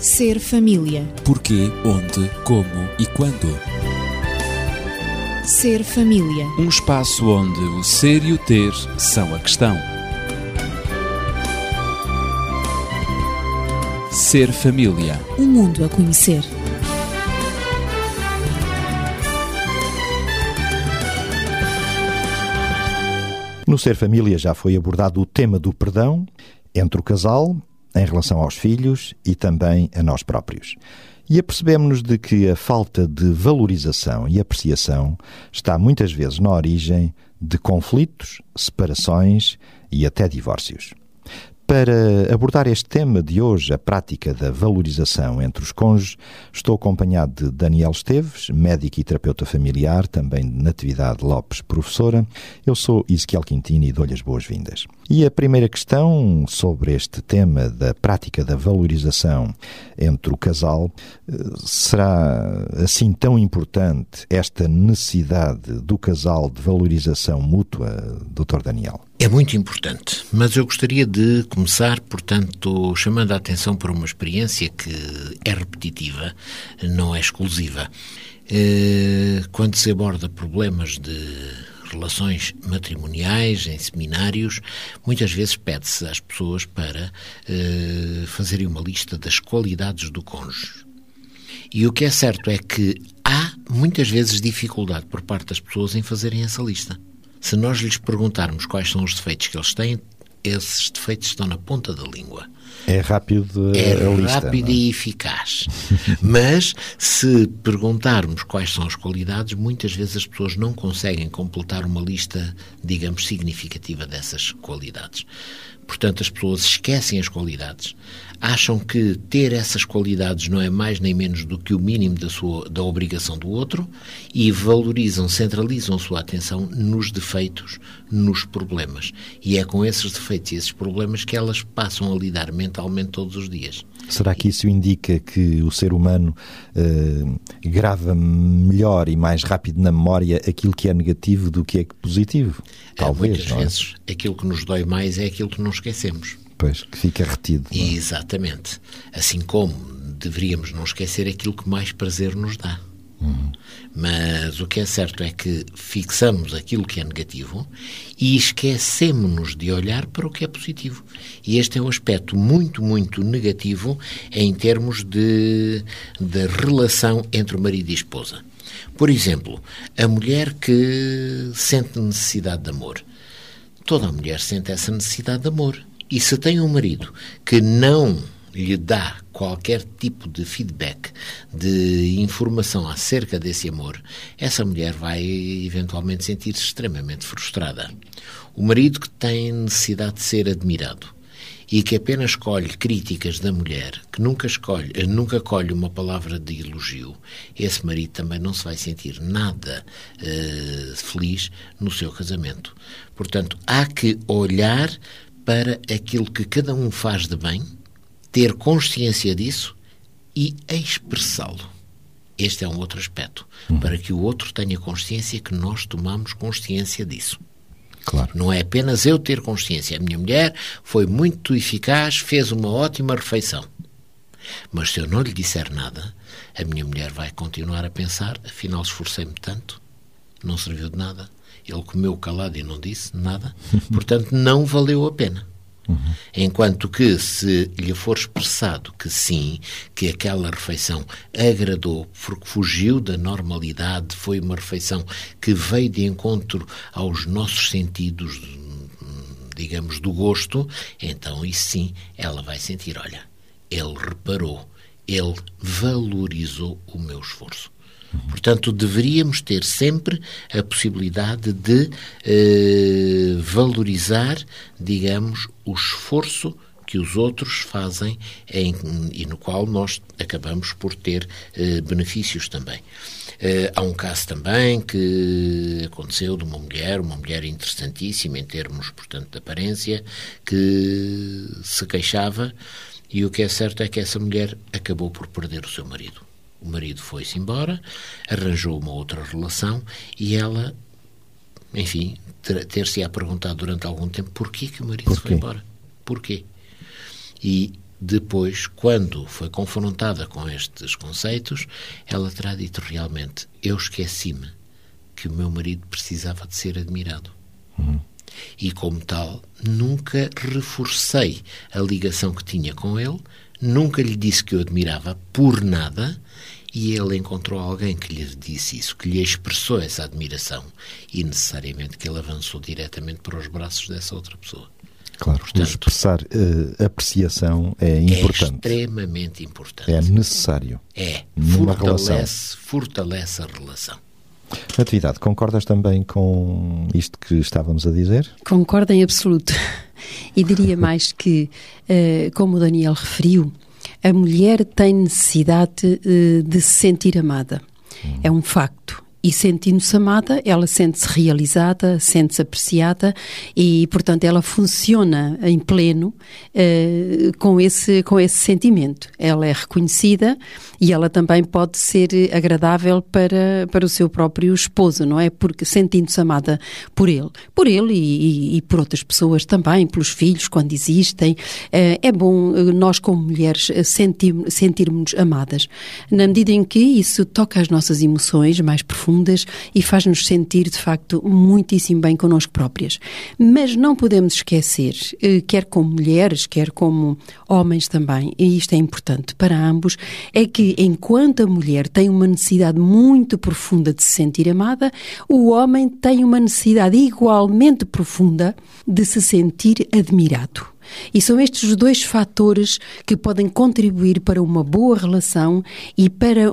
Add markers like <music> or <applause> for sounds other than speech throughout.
Ser família. Porquê, onde, como e quando. Ser família. Um espaço onde o ser e o ter são a questão. Ser família. Um mundo a conhecer. No Ser Família já foi abordado o tema do perdão entre o casal, em relação aos filhos e também a nós próprios. E apercebemos-nos de que a falta de valorização e apreciação está muitas vezes na origem de conflitos, separações e até divórcios. Para abordar este tema de hoje, a prática da valorização entre os cônjuges, estou acompanhado de Daniel Esteves, médico e terapeuta familiar, também de Natividade Lopes, professora. Eu sou Ezequiel Quintino e dou-lhe as boas-vindas. E a primeira questão sobre este tema da prática da valorização entre o casal eh, será assim tão importante esta necessidade do casal de valorização mútua, Dr. Daniel? É muito importante, mas eu gostaria de começar, portanto, chamando a atenção para uma experiência que é repetitiva, não é exclusiva. Eh, quando se aborda problemas de relações matrimoniais, em seminários, muitas vezes pede-se às pessoas para eh, fazerem uma lista das qualidades do cônjuge. E o que é certo é que há muitas vezes dificuldade por parte das pessoas em fazerem essa lista. Se nós lhes perguntarmos quais são os defeitos que eles têm, esses defeitos estão na ponta da língua. É rápido É lista, rápido não é? e eficaz. <laughs> Mas se perguntarmos quais são as qualidades, muitas vezes as pessoas não conseguem completar uma lista, digamos, significativa dessas qualidades. Portanto, as pessoas esquecem as qualidades, acham que ter essas qualidades não é mais nem menos do que o mínimo da, sua, da obrigação do outro e valorizam, centralizam sua atenção nos defeitos, nos problemas. E é com esses defeitos e esses problemas que elas passam a lidar mentalmente todos os dias. Será que isso indica que o ser humano eh, grava melhor e mais rápido na memória aquilo que é negativo do que é positivo? Talvez, Muitas não é? vezes aquilo que nos dói mais é aquilo que não esquecemos. Pois, que fica retido. é? Exatamente. Assim como deveríamos não esquecer aquilo que mais prazer nos dá. Mas o que é certo é que fixamos aquilo que é negativo e esquecemos-nos de olhar para o que é positivo. E este é um aspecto muito, muito negativo em termos de, de relação entre o marido e a esposa. Por exemplo, a mulher que sente necessidade de amor. Toda a mulher sente essa necessidade de amor. E se tem um marido que não lhe dá qualquer tipo de feedback, de informação acerca desse amor, essa mulher vai eventualmente sentir-se extremamente frustrada. O marido que tem necessidade de ser admirado e que apenas colhe críticas da mulher, que nunca escolhe, eh, nunca colhe uma palavra de elogio, esse marido também não se vai sentir nada eh, feliz no seu casamento. Portanto, há que olhar para aquilo que cada um faz de bem, ter consciência disso e expressá-lo. Este é um outro aspecto, para que o outro tenha consciência que nós tomamos consciência disso. Claro. Não é apenas eu ter consciência. A minha mulher foi muito eficaz, fez uma ótima refeição. Mas se eu não lhe disser nada, a minha mulher vai continuar a pensar: afinal, esforcei-me tanto, não serviu de nada. Ele comeu calado e não disse nada, <laughs> portanto, não valeu a pena. Enquanto que, se lhe for expressado que sim, que aquela refeição agradou, porque fugiu da normalidade, foi uma refeição que veio de encontro aos nossos sentidos, digamos, do gosto, então isso sim, ela vai sentir: olha, ele reparou, ele valorizou o meu esforço. Portanto, deveríamos ter sempre a possibilidade de eh, valorizar, digamos, o esforço que os outros fazem em- e no qual nós acabamos por ter eh, benefícios também. Eh, há um caso também que aconteceu de uma mulher, uma mulher interessantíssima em termos, portanto, de aparência, que se queixava e o que é certo é que essa mulher acabou por perder o seu marido. O marido foi-se embora, arranjou uma outra relação e ela, enfim, ter- ter-se-á perguntado durante algum tempo porquê que o marido se Porquê? foi embora. Porquê? E depois, quando foi confrontada com estes conceitos, ela terá dito realmente: Eu esqueci-me que o meu marido precisava de ser admirado. Uhum. E, como tal, nunca reforcei a ligação que tinha com ele, nunca lhe disse que o admirava por nada, e ele encontrou alguém que lhe disse isso, que lhe expressou essa admiração, e necessariamente que ele avançou diretamente para os braços dessa outra pessoa. Claro, Portanto, expressar uh, apreciação é importante. É extremamente importante. É necessário. É. Fortalece, relação. fortalece a relação. Atividade, concordas também com isto que estávamos a dizer? Concordo em absoluto. E diria <laughs> mais que, uh, como o Daniel referiu, a mulher tem necessidade uh, de se sentir amada. Hum. É um facto e sentindo-se amada, ela sente-se realizada, sente-se apreciada e, portanto, ela funciona em pleno uh, com, esse, com esse sentimento. Ela é reconhecida e ela também pode ser agradável para, para o seu próprio esposo, não é? Porque sentindo-se amada por ele. Por ele e, e, e, por outras pessoas também, pelos filhos, quando existem. Uh, é bom eh, nós, como mulheres, sentirmos amadas. Na medida em que isso toca as nossas emoções mais profundas profundas e faz-nos sentir, de facto, muitíssimo bem connosco próprias. Mas não podemos esquecer, eh, quer como mulheres, quer como homens também, e isto é importante para ambos, é que enquanto a mulher tem uma necessidade muito profunda de se sentir amada, o homem tem uma necessidade igualmente profunda de se sentir admirado. E são estes os dois fatores que podem contribuir para uma boa relação e para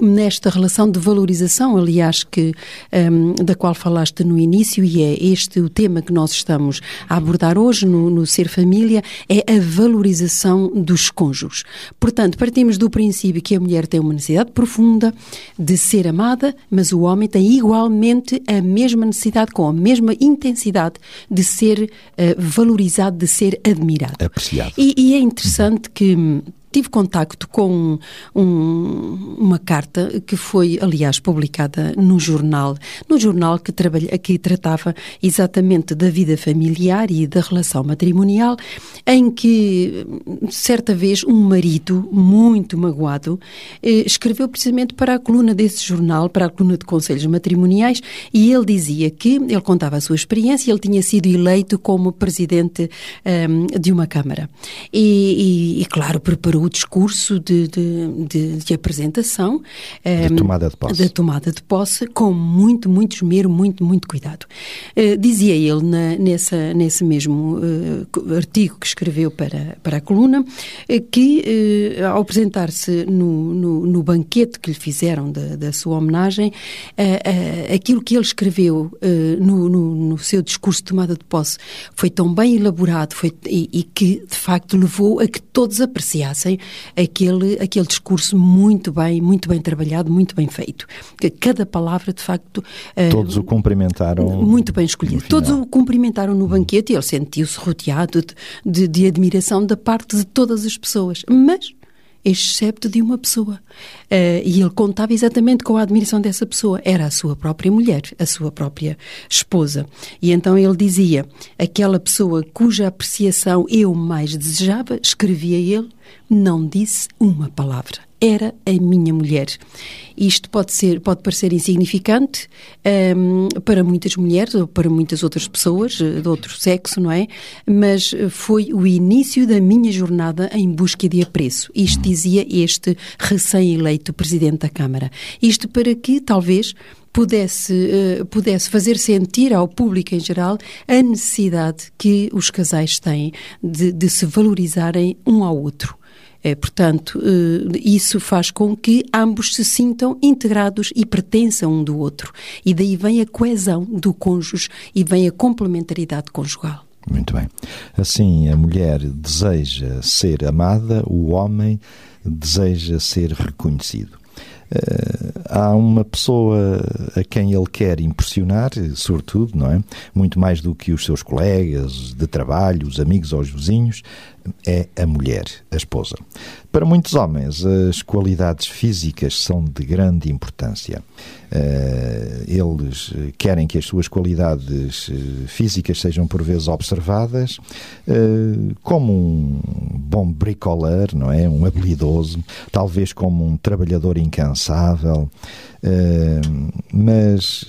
nesta relação de valorização, aliás, que um, da qual falaste no início e é este o tema que nós estamos a abordar hoje no, no Ser Família, é a valorização dos cônjuges. Portanto, partimos do princípio que a mulher tem uma necessidade profunda de ser amada, mas o homem tem igualmente a mesma necessidade, com a mesma intensidade de ser uh, valorizado, de ser admirado. Apreciado. E, e é interessante que tive contacto com um, uma carta que foi, aliás, publicada no jornal, no jornal que, trabalha, que tratava exatamente da vida familiar e da relação matrimonial, em que, certa vez, um marido muito magoado eh, escreveu precisamente para a coluna desse jornal, para a coluna de conselhos matrimoniais, e ele dizia que, ele contava a sua experiência, ele tinha sido eleito como presidente um, ehm, de uma Câmara. E, e, e, claro, preparou o discurso de, de, de, de apresentação. De um, tomada de posse. Da tomada de posse, com muito, muito esmero, muito, muito cuidado. Uh, dizia ele na, nessa, nesse mesmo uh, artigo que escreveu para, para a coluna, uh, que ao apresentar-se no, no, no, banquete que lhe fizeram da, da sua homenagem, aquilo que ele escreveu no, no, no, seu discurso de tomada de posse foi tão bem elaborado foi, e, e que, de facto, levou a que todos apreciassem aquele, aquele discurso muito bem, muito bem trabalhado, muito bem feito. Cada palavra, de facto... Eh, Todos uh, o cumprimentaram. Muito bem escolhido. Todos o cumprimentaram no banquete e ele sentiu-se rodeado de, de, de admiração da parte de todas as pessoas. Mas excepto de uma pessoa. Uh, e ele contava exatamente com a admiração dessa pessoa. Era a sua própria mulher, a sua própria esposa. E então ele dizia: aquela pessoa cuja apreciação eu mais desejava, escrevia ele, não disse uma palavra. Era a minha mulher. Isto pode ser, pode parecer insignificante um, para muitas mulheres ou para muitas outras pessoas eh, de outro sexo, não é? Mas foi o início da minha jornada em busca de apreço. Isto dizia este recém-eleito presidente da Câmara. Isto para que, talvez, pudesse, uh, pudesse fazer sentir ao público em geral a necessidade que os casais têm de, de se valorizarem um ao outro. É, portanto, eh, isso faz com que ambos se sintam integrados e pertençam um do outro. E daí vem a coesão do cônjuge e vem a complementaridade conjugal. Muito bem. Assim, a mulher deseja ser amada, o homem deseja ser reconhecido. Uh, há uma pessoa a quem ele quer impressionar, sobretudo, não é? Muito mais do que os seus colegas de trabalho, os amigos ou os vizinhos, é a mulher, a esposa. Para muitos homens, as qualidades físicas são de grande importância. Uh, eles querem que as suas qualidades uh, físicas sejam por vezes observadas como um bom bricoleur, não é? Um habilidoso, talvez como um trabalhador incansável. mas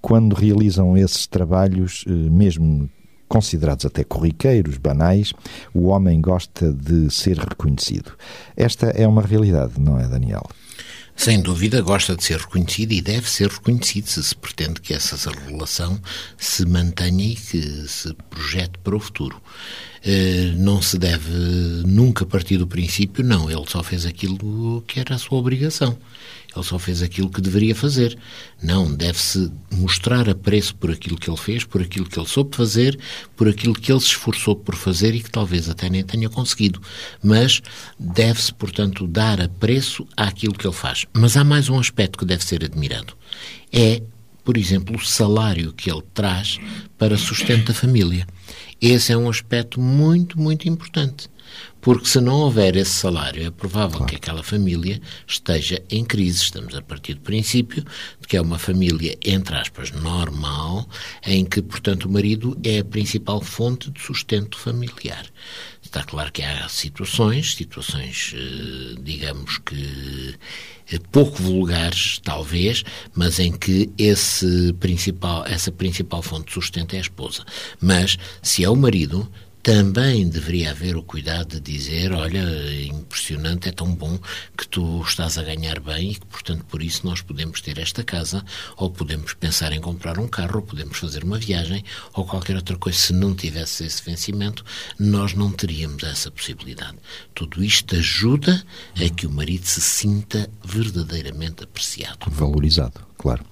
quando realizam esses trabalhos, mesmo considerados até corriqueiros, banais, o homem gosta de ser reconhecido. Esta é uma realidade, não é, Daniel? Sem dúvida, gosta de ser reconhecido e deve ser reconhecido se se pretende que essa relação se mantenha e que se projete para o futuro. Eh, não se deve nunca partir do princípio, não, ele só fez aquilo que era a sua obrigação. Ele só fez aquilo que deveria fazer. Não, deve-se mostrar apreço por aquilo que ele fez, por aquilo que ele soube fazer, por aquilo que ele se esforçou por fazer e que talvez até nem tenha conseguido. Mas deve-se, portanto, dar apreço àquilo que ele faz. Mas há mais um aspecto que deve ser admirado. É, por exemplo, o salário que ele traz para sustento da família. Esse é um aspecto muito, muito importante. Porque se não houver esse salário, é provável claro. que aquela família esteja em crise. Estamos a partir do princípio de que é uma família, entre aspas, normal, em que, portanto, o marido é a principal fonte de sustento familiar. Está claro que há situações, situações, eh, digamos que eh, pouco vulgares, talvez, mas em que esse principal, essa principal fonte de sustento é a esposa. Mas, se é o marido, também deveria haver o cuidado de dizer: olha, impressionante, é tão bom que tu estás a ganhar bem e que, portanto, por isso nós podemos ter esta casa, ou podemos pensar em comprar um carro, ou podemos fazer uma viagem, ou qualquer outra coisa. Se não tivesse esse vencimento, nós não teríamos essa possibilidade. Tudo isto ajuda a que o marido se sinta verdadeiramente apreciado. Valorizado claro.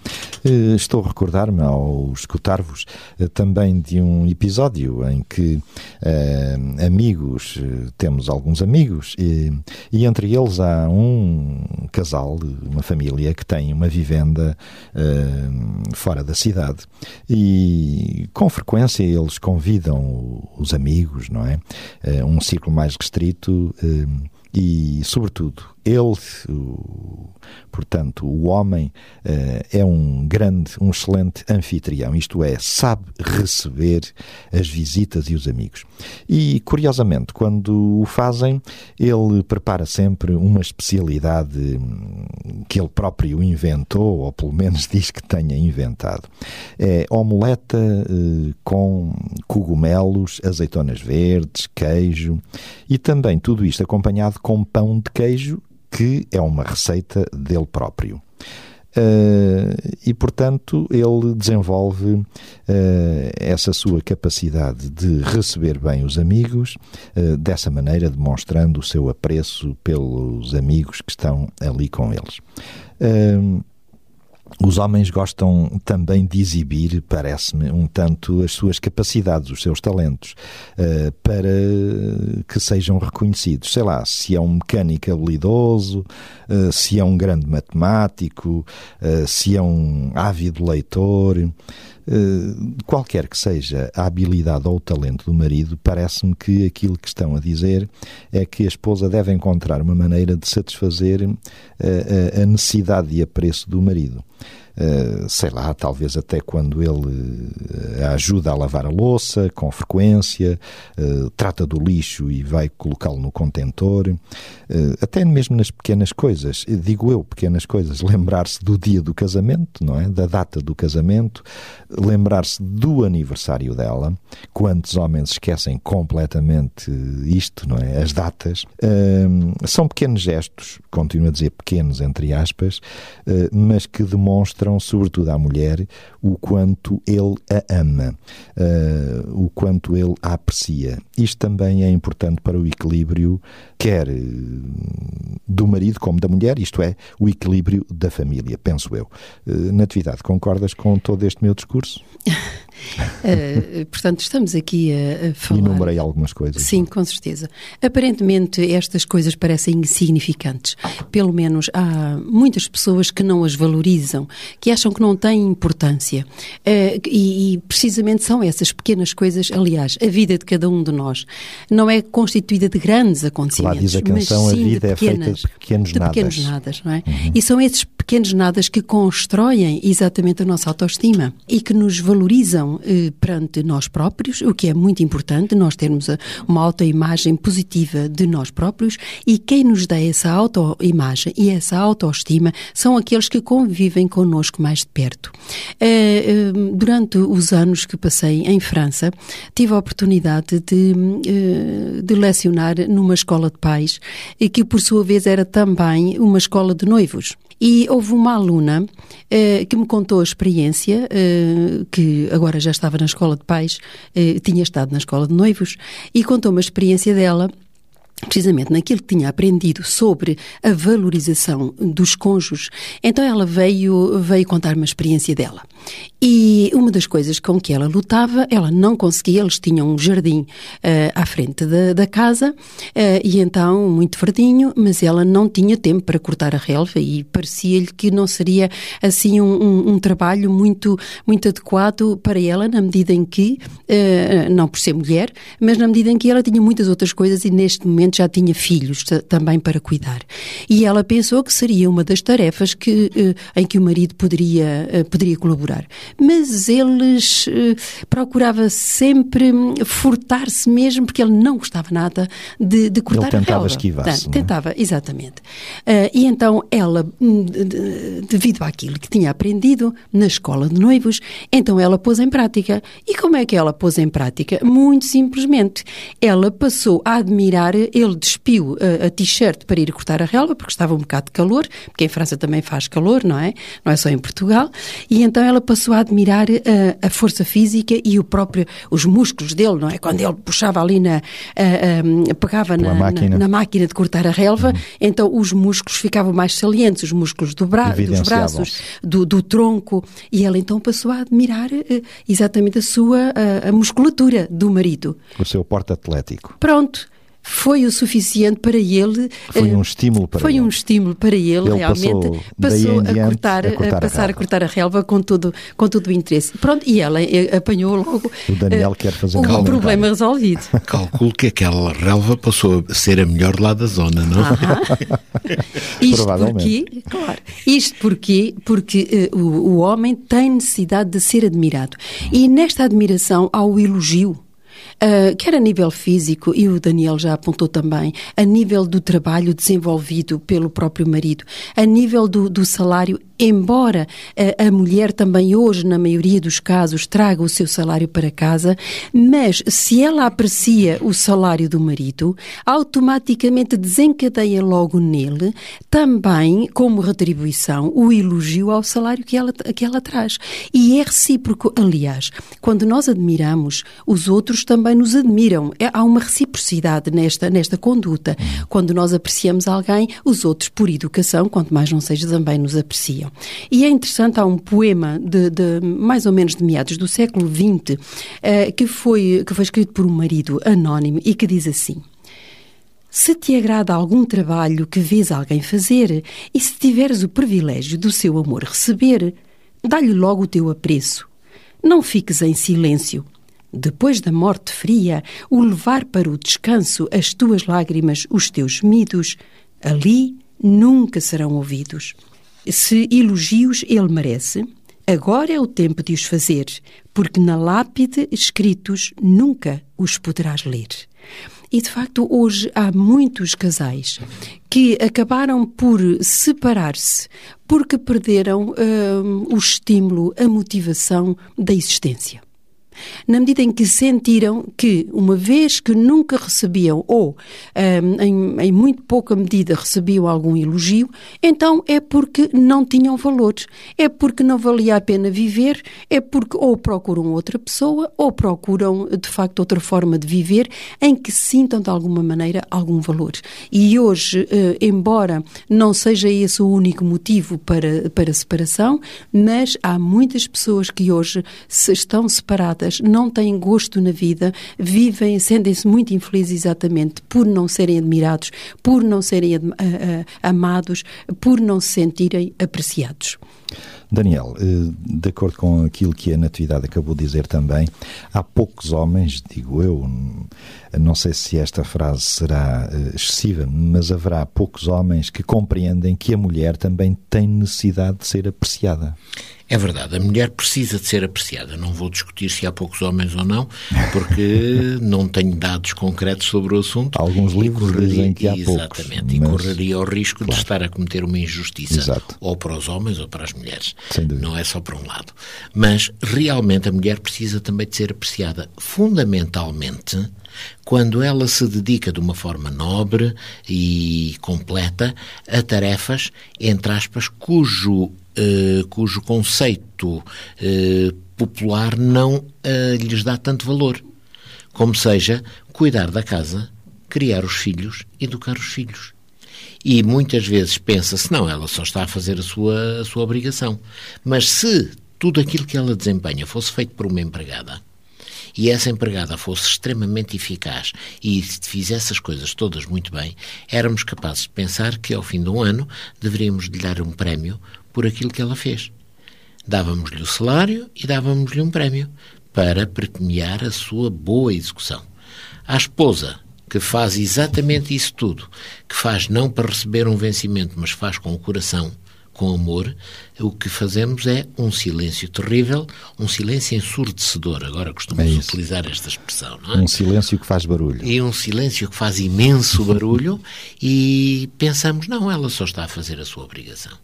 Eh, estou a recordar-me, ao escutar-vos, eh, também de um episódio em que eh, amigos, temos alguns amigos, e, e, entre eles há um casal, uma família, que tem uma vivenda fora da cidade. E com frequência eles convidam os amigos, não é? um círculo mais restrito e, sobretudo, ele, o, portanto, o homem, uh, é um grande, um excelente anfitrião, isto é, sabe receber as visitas e os amigos. E, curiosamente, quando o fazem, ele prepara sempre uma especialidade hum, que ele próprio inventou, ou pelo menos diz que tenha inventado. É omeleta uh, com cogumelos, azeitonas verdes, queijo e também tudo isto acompanhado com pão de queijo que é uma receita dele próprio. Uh, e, portanto, ele desenvolve uh, essa sua capacidade de receber bem os amigos, uh, dessa maneira demonstrando o seu apreço pelos amigos que estão ali com eles. Os homens gostam também de exibir, parece-me, um tanto as suas capacidades, os seus talentos, uh, para que sejam reconhecidos. Sei lá, se é um mecânico habilidoso, uh, se é um grande matemático, uh, se é um ávido leitor. Qualquer que seja a habilidade ou o talento do marido, parece-me que aquilo que estão a dizer é que a esposa deve encontrar uma maneira de satisfazer a necessidade e apreço do marido. Eh, sei lá, talvez até quando ele eh, ajuda a lavar a louça com frequência, uh, trata do lixo e vai colocá-lo no contentor, até mesmo nas pequenas coisas, digo eu, pequenas coisas, <laughs> lembrar-se do dia do casamento, não é? Da data do casamento, lembrar-se do aniversário dela. Quantos homens esquecem completamente isto, não é? As datas. são pequenos gestos, continuo a dizer pequenos entre aspas, mas que demonstram mostram, sobretudo à mulher, o quanto ele a ama, uh, o quanto ele a aprecia. Isto também é importante para o equilíbrio quer eh, do marido como da mulher, isto é, o equilíbrio da família, penso eu. Eh, Natividade, concordas com todo este meu discurso? Uh, <laughs> portanto, estamos aqui a, a falar. Enumerei algumas coisas. Sim, com certeza. Aparentemente, estas coisas parecem insignificantes. Pelo menos há muitas pessoas que não as valorizam, que acham que não têm importância. Uh, e, e, precisamente são essas pequenas coisas. Aliás, a vida de cada um de nós não é constituída de grandes acontecimentos. Diz a canção, mas a sim vida de pequenas, é feita de pequenos de nadas. pequenos nadas, não é? Uhum. E são esses pequenos nadas que constroem exatamente a nossa autoestima e que nos valorizam eh, perante nós próprios, o que é muito importante, nós termos a, uma autoimagem positiva de nós próprios e quem nos dá essa autoimagem e essa autoestima são aqueles que convivem connosco mais de perto. Eh, eh, durante os anos que passei em França, tive a oportunidade de, eh, de lecionar numa escola de pais que por sua vez era também uma escola de noivos. E houve uma aluna eh, que me contou a experiência, eh, que agora já estava na escola de pais, eh, tinha estado na escola de noivos, e contou uma experiência dela precisamente naquilo que tinha aprendido sobre a valorização dos cônjuges, então ela veio, veio contar uma experiência dela. E uma das coisas com que ela lutava, ela não conseguia, eles tinham um jardim uh, à frente da, da casa, uh, e então muito verdinho, mas ela não tinha tempo para cortar a relva e parecia-lhe que não seria assim um, um, um, trabalho muito, muito adequado para ela, na medida em que, uh, não por ser mulher, mas na medida em que ela tinha muitas outras coisas e neste momento já tinha filhos também para cuidar. E ela pensou que seria uma das tarefas que, em que o marido poderia, poderia colaborar mas eles uh, procurava sempre furtar-se mesmo, porque ele não gostava nada de, de cortar ele tentava a esquivar-se. É? Tentava, exatamente. Uh, e então ela, hum, devido àquilo que tinha aprendido na escola de noivos, então ela pôs em prática. E como é que ela pôs em prática? Muito simplesmente. Ela passou a admirar, ele despiu a, a t-shirt para ir cortar a relva, porque estava um bocado de calor, porque em França também faz calor, não é? Não é só em Portugal. E então ela passou a admirar a, eh, a, força física e o próprio, os músculos dele, não é? Quando ele puxava ali na, a, a, pegava na máquina. Na, na máquina. de cortar a relva, uhum. então os músculos ficavam mais salientes, os músculos do bra dos braços, do, do, tronco, e ela então passou a admirar exatamente a sua, a, a musculatura do marido. O seu porte atlético. Pronto foi o suficiente para ele. Foi um estímulo para foi ele. um estímulo para ele, ele realmente. Passou, a, cortar, a, cortar, a passar a, a, cortar a relva com todo, com todo o interesse. Pronto, e ela eh, apanhou logo. O Daniel uh, quer fazer um o problema resolvido. <laughs> Calculo que aquela relva passou a ser a melhor lá da zona, não? <laughs> isto porque, claro, isto porque, porque uh, o, o homem tem necessidade de ser admirado. E nesta admiração há o elogio uh, quer a nível físico, e o Daniel já apontou também, a nível do trabalho desenvolvido pelo próprio marido, a nível do, do salário embora a, a, mulher também hoje, na maioria dos casos, traga o seu salário para casa, mas se ela aprecia o salário do marido, automaticamente desencadeia logo nele também, como retribuição, o elogio ao salário que ela, que ela traz. E é recíproco. Aliás, quando nós admiramos, os outros também nos admiram. É, há uma reciprocidade nesta, nesta conduta. Quando nós apreciamos alguém, os outros, por educação, quanto mais não seja, também nos apreciam. E é interessante, há um poema de, de mais ou menos de meados do século XX uh, que, foi, que foi escrito por um marido anónimo e que diz assim. Se te agrada algum trabalho que vês alguém fazer e se tiveres o privilégio do seu amor receber, dá-lhe logo o teu apreço. Não fiques em silêncio. Depois da morte fria, o levar para o descanso as tuas lágrimas, os teus gemidos, ali nunca serão ouvidos. Se elogios ele merece, agora é o tempo de os fazer, porque na lápide escritos nunca os poderás ler. E de facto, hoje há muitos casais que acabaram por separar-se porque perderam hum, o estímulo, a motivação da existência. Na medida em que sentiram que, uma vez que nunca recebiam, ou um, em, em, muito pouca medida recebiam algum elogio, então é porque não tinham valores, é porque não valia a pena viver, é porque ou procuram outra pessoa, ou procuram, de facto, outra forma de viver em que sintam, de alguma maneira, algum valor. E hoje, uh, embora não seja esse o único motivo para, para separação, mas há muitas pessoas que hoje se estão separadas, não têm gosto na vida, vivem, sentem-se muito infelizes exatamente por não serem admirados, por não serem uh, uh, amados, por não se sentirem apreciados. Daniel, eh, de acordo com aquilo que a Natividade acabou de dizer também, há poucos homens, digo eu, não sei se esta frase será eh, excessiva, mas haverá poucos homens que compreendem que a mulher também tem necessidade de ser apreciada. É verdade, a mulher precisa de ser apreciada. Não vou discutir se há poucos homens ou não, porque <laughs> não tenho dados concretos sobre o assunto. Alguns livros correria, dizem que há Exatamente, poucos, e correria o risco claro. de estar a cometer uma injustiça, Exato. ou para os homens ou para as mulheres. Não é só para um lado. Mas, realmente, a mulher precisa também de ser apreciada. Fundamentalmente, quando ela se dedica de uma forma nobre e completa a tarefas, entre aspas, cujo eh, cujo conceito eh, popular não uh, lhes dá tanto valor, como seja cuidar da casa, criar os filhos, educar os filhos. E muitas vezes pensa-se, não, ela só está a fazer a sua, a sua obrigação. Mas se tudo aquilo que ela desempenha fosse feito por uma empregada, e essa empregada fosse extremamente eficaz e fizesse as coisas todas muito bem, éramos capazes de pensar que ao fim de um ano deveríamos lhe dar um prémio por aquilo que ela fez. Dávamos-lhe o salário e dávamos-lhe um prémio para premiar a sua boa execução. A esposa, que faz exatamente isso tudo, que faz não para receber um vencimento, mas faz com o coração, com amor, o que fazemos é um silêncio terrível, um silêncio ensurdecedor. Agora costumamos é utilizar esta expressão, não é? Um silêncio que faz barulho. E um silêncio que faz imenso barulho e pensamos, não, ela só está a fazer a sua obrigação.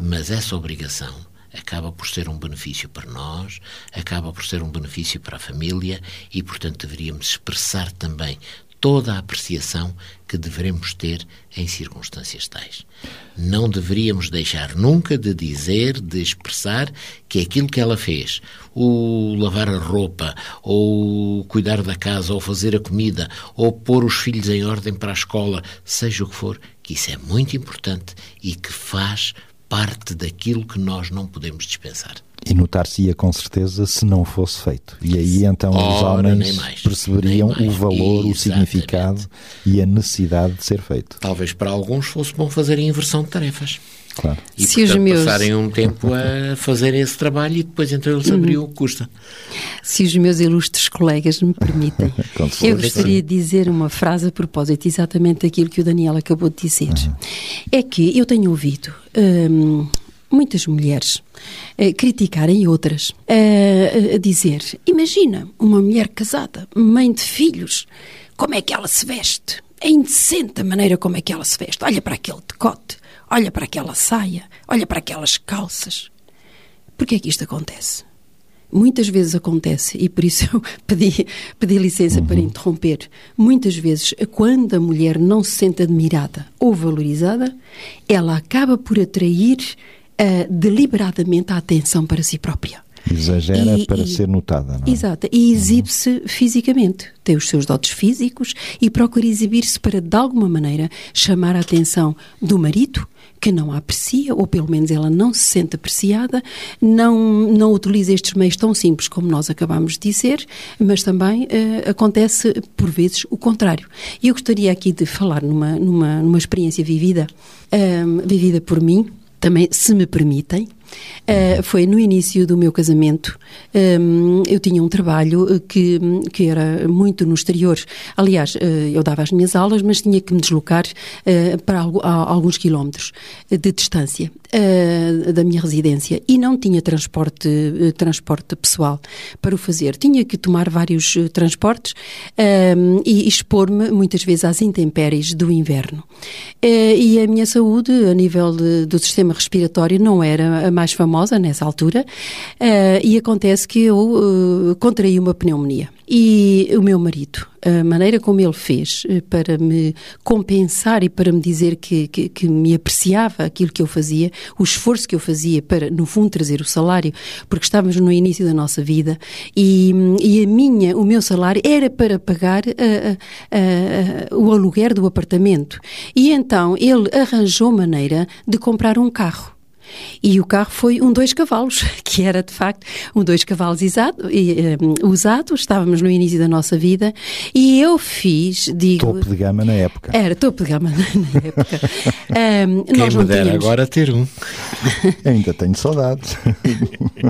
Mas essa obrigação acaba por ser um benefício para nós, acaba por ser um benefício para a família e, portanto, deveríamos expressar também toda a apreciação que devemos ter em circunstâncias tais. Não deveríamos deixar nunca de dizer, de expressar que aquilo que ela fez, o lavar a roupa, ou cuidar da casa, ou fazer a comida, ou pôr os filhos em ordem para a escola, seja o que for, que isso é muito importante e que faz parte daquilo que nós não podemos dispensar. E notar-se-ia com certeza se não fosse feito. E aí então Ora, os homens mais, perceberiam o valor, Exatamente. o significado e a necessidade de ser feito. Talvez para alguns fosse bom fazer a inversão de tarefas. Claro. E se portanto, os meus... passarem um tempo a fazer esse trabalho e depois então eles saberiam o que custa. Se os meus ilustres colegas me permitem, <laughs> eu gostaria de dizer uma frase a propósito exatamente daquilo que o Daniel acabou de dizer. Uhum. É que eu tenho ouvido hum, muitas mulheres uh, criticarem outras, uh, a dizer: imagina uma mulher casada, mãe de filhos, como é que ela se veste? É indecente a maneira como é que ela se veste. Olha para aquele decote olha para aquela saia, olha para aquelas calças. Por que é que isto acontece? Muitas vezes acontece, e por isso <laughs> eu pedi, pedi licença uhum. para interromper. Muitas vezes, quando a mulher não se sente admirada ou valorizada, ela acaba por atrair uh, deliberadamente a atenção para si própria. Exagera e, para e, ser notada, não é? Exato. E exibe-se uhum. fisicamente. Tem os seus dotes físicos e procura exibir-se para, de alguma maneira, chamar a atenção do marido que não a aprecia, ou pelo menos ela não se sente apreciada, não, não utiliza estes meios tão simples como nós acabamos de dizer, mas também uh, acontece, por vezes, o contrário. E eu gostaria aqui de falar numa, numa, numa experiência vivida, uh, vivida por mim, também, se me permitem, Uh, foi no início do meu casamento. Um, eu tinha um trabalho que, que era muito no exterior. Aliás, uh, eu dava as minhas aulas, mas tinha que me deslocar uh, para algo, alguns quilómetros de distância da minha residência e não tinha transporte, transporte pessoal para o fazer. Tinha que tomar vários transportes um, e expor-me muitas vezes às intempéries do inverno. e a minha saúde, a nível de, do sistema respiratório, não era a mais mais famosa nessa altura, uh, e acontece que eu uh, contraí uma pneumonia. E o meu marido, a maneira como ele fez uh, para me compensar e para me dizer que, que, que, me apreciava aquilo que eu fazia, o esforço que eu fazia para, no fundo, trazer o salário, porque estávamos no início da nossa vida e, e a minha, o meu salário era para pagar o aluguer do apartamento. E então ele arranjou maneira de comprar um carro. E o carro foi um dois cavalos, <laughs> que era de facto um dois cavalos exato, um, usado. Estávamos no início da nossa vida e eu fiz, digo. Topo de gama na época. Era topo de gama <laughs> na época. um, Quem nós me dera tínhamos... agora ter um. <laughs> Ainda tenho saudades.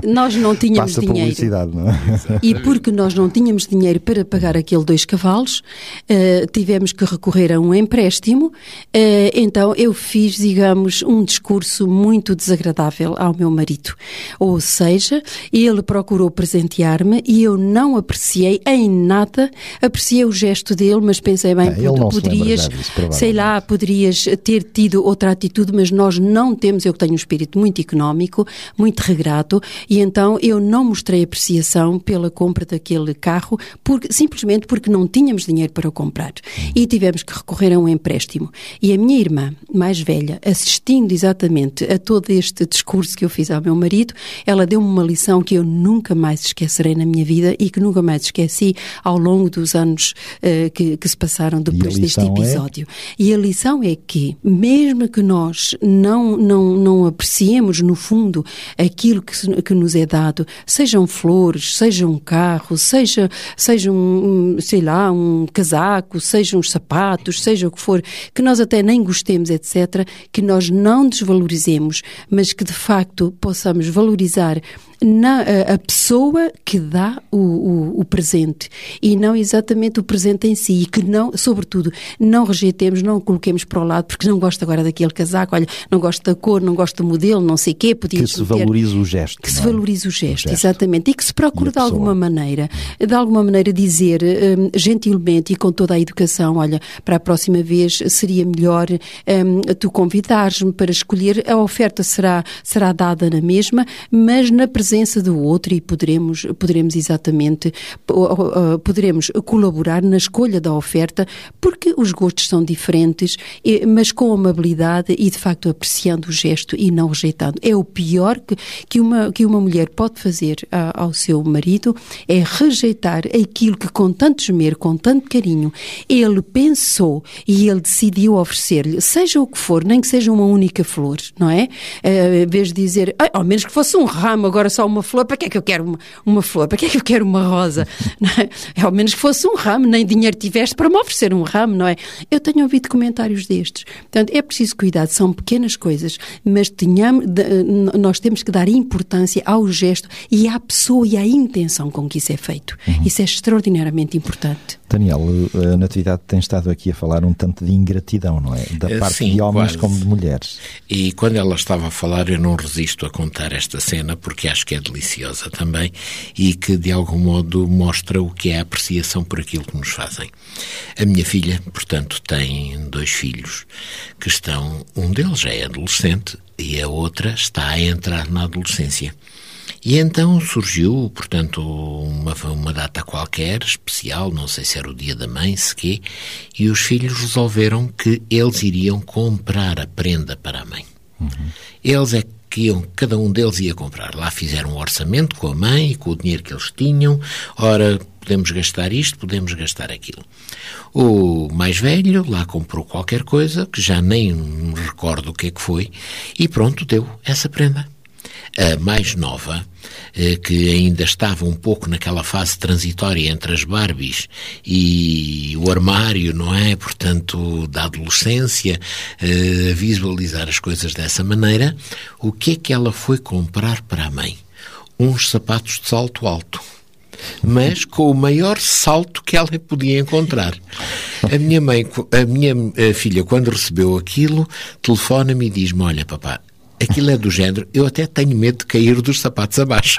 Nós não tínhamos Passa dinheiro. publicidade, não é? E porque nós não tínhamos dinheiro para pagar aquele dois cavalos, uh, tivemos que recorrer a um empréstimo. Uh, então eu fiz, digamos, um discurso muito desagradável ao meu marido. Ou seja, ele procurou presentear-me e eu não apreciei em nada, apreciei o gesto dele, mas pensei bem, é, poderias, disso, sei lá, poderias ter tido outra atitude, mas nós não temos, eu que tenho um espírito muito económico, muito regrado, e então eu não mostrei apreciação pela compra daquele carro, porque, simplesmente porque não tínhamos dinheiro para o comprar. E tivemos que recorrer a um empréstimo. E a minha irmã, mais velha, assistindo exatamente a todo este discurso que eu fiz ao meu marido, ela deu-me uma lição que eu nunca mais esquecerei na minha vida e que nunca mais esqueci ao longo dos anos uh, que, que, se passaram depois deste é? episódio. É? E a lição é que, mesmo que nós não, não, não apreciemos no fundo aquilo que, que nos é dado, sejam flores, seja um carro, seja, seja um, sei lá, um casaco, sejam uns sapatos, seja o que for, que nós até nem gostemos, etc., que nós não desvalorizemos mas que de facto possamos valorizar na, a, pessoa que dá o, o, o, presente e não exatamente o presente em si e que não, sobretudo, não rejeitemos, não coloquemos para o lado porque não gosto agora daquele casaco, olha, não gosto da cor, não gosto do modelo, não sei o quê. Podia que se valorize o gesto. Que se é? valorize o gesto, o gesto, exatamente. E que se procure de alguma maneira, de alguma maneira dizer um, gentilmente e com toda a educação, olha, para a próxima vez seria melhor um, tu convidares-me para escolher, a oferta será, será dada na mesma, mas na presença presença do outro e poderemos, poderemos exatamente, poderemos colaborar na escolha da oferta, porque os gostos são diferentes, mas com amabilidade e de facto apreciando o gesto e não rejeitando. É o pior que, que, uma, que uma mulher pode fazer ao seu marido, é rejeitar aquilo que com tanto esmero, com tanto carinho, ele pensou e ele decidiu oferecer-lhe, seja o que for, nem que seja uma única flor, não é? Eh, em vez de dizer, ao menos que fosse um ramo, agora só uma flor, para que é que eu quero uma, uma flor? Para que é que eu quero uma rosa? <laughs> É? Ao menos que fosse um ramo, nem dinheiro tiveste para me oferecer um ramo, não é? Eu tenho ouvido comentários destes. Portanto, é preciso cuidado, são pequenas coisas, mas tenhamos, nós temos que dar importância ao gesto e à pessoa e à intenção com que isso é feito. Uhum. Isso é extraordinariamente importante. Daniel, a Natividade tem estado aqui a falar um tanto de ingratidão, não é? Da eh, parte Sim, de homens quase. como de mulheres. E quando ela estava a falar, eu não resisto a contar esta cena, porque acho que é deliciosa também e que, de algum modo, mostra o que é a apreciação por aquilo que nos fazem. A minha filha, portanto, tem dois filhos que estão. Um deles já é adolescente e a outra está a entrar na adolescência. E então surgiu, portanto, uma, uma data qualquer, especial, não sei se era o dia da mãe, se quê, e os filhos resolveram que eles iriam comprar a prenda para a mãe. Uhum. Eles é que iam, cada um deles ia comprar. Lá fizeram um orçamento com a mãe e com o dinheiro que eles tinham. Ora, podemos gastar isto, podemos gastar aquilo. O mais velho lá comprou qualquer coisa, que já nem me recordo o que é que foi, e pronto, deu essa prenda. A mais nova, eh, que ainda estava um pouco naquela fase transitória entre as Barbies e o armário, não é? Portanto, da adolescência, eh, visualizar as coisas dessa maneira, o que é que ela foi comprar para a mãe? Uns sapatos de salto alto mas com o maior salto que ela podia encontrar. A minha mãe, a minha eh, filha, quando recebeu aquilo, telefona-me e diz-me: Olha, papá, aquilo é do género, eu até tenho medo de cair dos sapatos abaixo.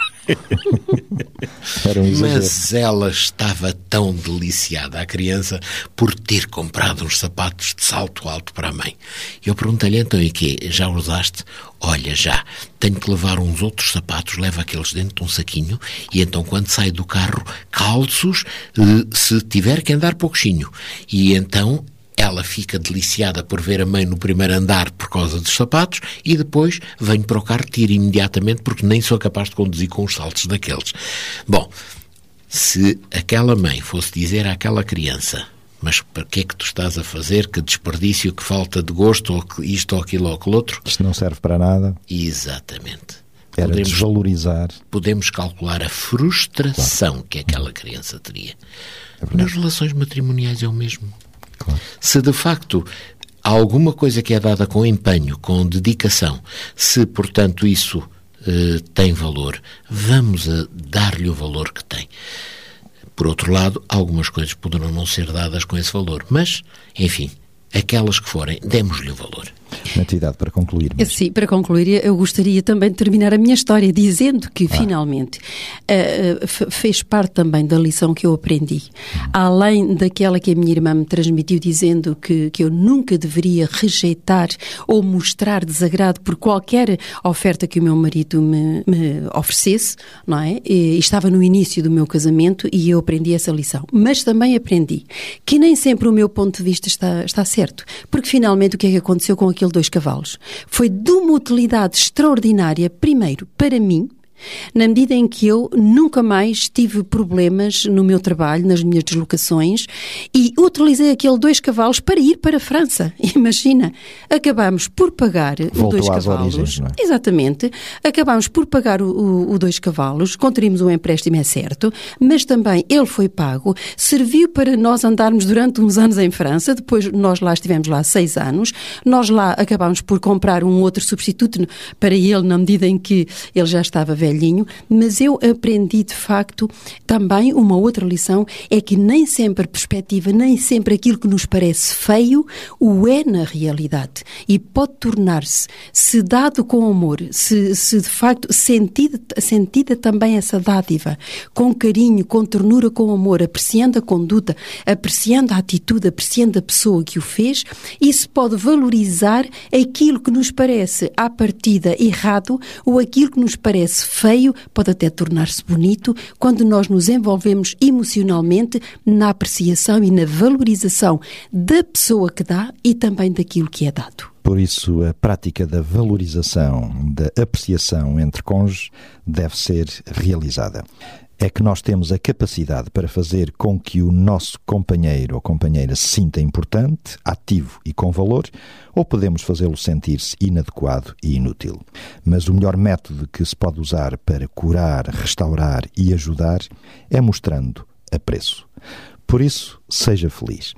Um. Mas ela estava tão deliciada, a criança, por ter comprado uns sapatos de salto alto para a mãe. Eu perguntei-lhe então, e quê? Já usaste? Olha, já. Tenho que levar uns outros sapatos, leva aqueles dentro de um saquinho, e então quando sai do carro, calços, eh, se tiver que andar pouquinho. E então ela fica deliciada por ver a mãe no primeiro andar por causa dos sapatos e depois venho para o carro, tiro imediatamente porque nem sou capaz de conduzir com os saltos daqueles. Bom, se aquela mãe fosse dizer àquela criança mas para que é que tu estás a fazer? Que desperdício, que falta de gosto, ou que isto, ou aquilo, ou aquilo outro? Isto não serve para nada. Exatamente. Era Podemos- desvalorizar. podemos calcular a frustração que aquela criança teria. verdade. Nas relações matrimoniais é o mesmo. Claro. Se de facto há alguma coisa que é dada com empenho, com dedicação, se portanto isso eh, tem valor, vamos a dar-lhe o valor que tem. Por outro lado, algumas coisas poderão não ser dadas com esse valor, mas, enfim, aquelas que forem, demos-lhe o valor. Natividade, para concluir. Eu, Sim, para concluir, eu gostaria também de terminar a minha história dizendo que, finalmente, eh, eh, fe- fez parte também da lição que eu aprendi. Além daquela que a minha irmã me transmitiu, dizendo que, que eu nunca deveria rejeitar ou mostrar desagrado por qualquer oferta que o meu marido me, me oferecesse, não é? E estava no início do meu casamento e eu aprendi essa lição. Mas também aprendi que nem sempre o meu ponto de vista está, está certo. Porque, finalmente, o que é que aconteceu com aquele dois cavalos? Foi de uma utilidade extraordinária, primeiro, para mim, na medida em que eu nunca mais tive problemas no meu trabalho, nas minhas deslocações, e utilizei aquele dois cavalos para ir para a França. <laughs> Imagina, acabamos por pagar o Voltou dois cavalos. origens, é? Exatamente. Acabámos por pagar o, o, o dois cavalos, contraímos um empréstimo, é certo, mas também ele foi pago, serviu para nós andarmos durante uns anos em França, depois nós lá estivemos lá seis anos, nós lá acabámos por comprar um outro substituto para ele na medida em que ele já estava velhinho, mas eu aprendi de facto também uma outra lição, é que nem sempre a perspectiva, nem sempre aquilo que nos parece feio, o é na realidade. E pode tornar-se, se dado com amor, se, se de facto sentida, sentida também essa dádiva, com carinho, com ternura, com amor, apreciando a conduta, apreciando a atitude, apreciando a pessoa que o fez, isso pode valorizar aquilo que nos parece à partida errado ou aquilo que nos parece feio, pode até tornar-se bonito quando nós nos envolvemos emocionalmente na apreciação e na valorização da pessoa que dá e também daquilo que é dado. Por isso, a prática da valorização, da apreciação entre cônjuges deve ser realizada. É que nós temos a capacidade para fazer com que o nosso companheiro ou companheira se sinta importante, ativo e com valor, ou podemos fazê-lo sentir-se inadequado e inútil. Mas o melhor método que se pode usar para curar, restaurar e ajudar é mostrando apreço. Por isso, seja feliz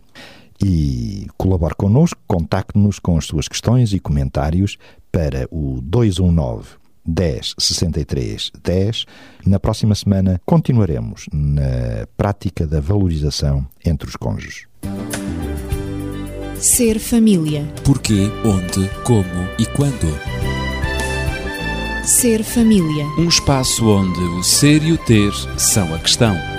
e colabore connosco, contacte-nos com as suas questões e comentários para o 219 10 63 10. Na próxima semana continuaremos na prática da valorização entre os cônjuges. Ser família. Porquê, onde, como e quando. Ser família. Um espaço onde o ser e o ter são a questão.